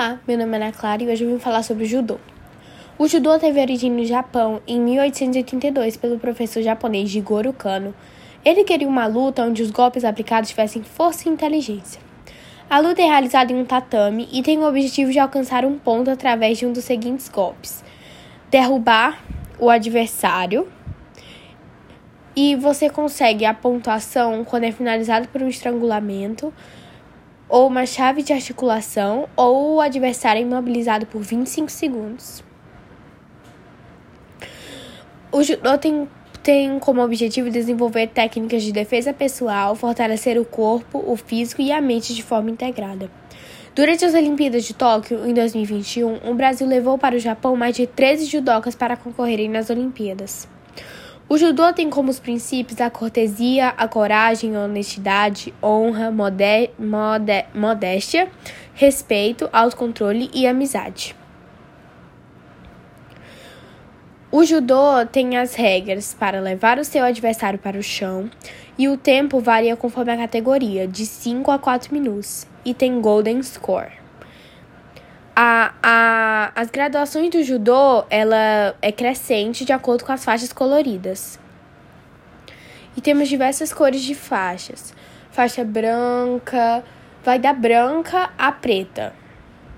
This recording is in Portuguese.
Olá, meu nome é Ana Clara e hoje eu vim falar sobre o judô. O judô teve origem no Japão em 1882 pelo professor japonês Jigoro Kano. Ele queria uma luta onde os golpes aplicados tivessem força e inteligência. A luta é realizada em um tatame e tem o objetivo de alcançar um ponto através de um dos seguintes golpes: derrubar o adversário. E você consegue a pontuação quando é finalizado por um estrangulamento, ou uma chave de articulação, ou o adversário é imobilizado por 25 segundos. O judô tem, tem como objetivo desenvolver técnicas de defesa pessoal, fortalecer o corpo, o físico e a mente de forma integrada. Durante as Olimpíadas de Tóquio, em 2021, o Brasil levou para o Japão mais de 13 judocas para concorrerem nas Olimpíadas. O judô tem como os princípios a cortesia, a coragem, a honestidade, honra, modé modé modéstia, respeito, autocontrole e amizade. O judô tem as regras para levar o seu adversário para o chão e o tempo varia conforme a categoria, de 5 a 4 minutos, e tem Golden Score. A, a, as graduações do judô, ela é crescente de acordo com as faixas coloridas. E temos diversas cores de faixas. Faixa branca, vai da branca à preta.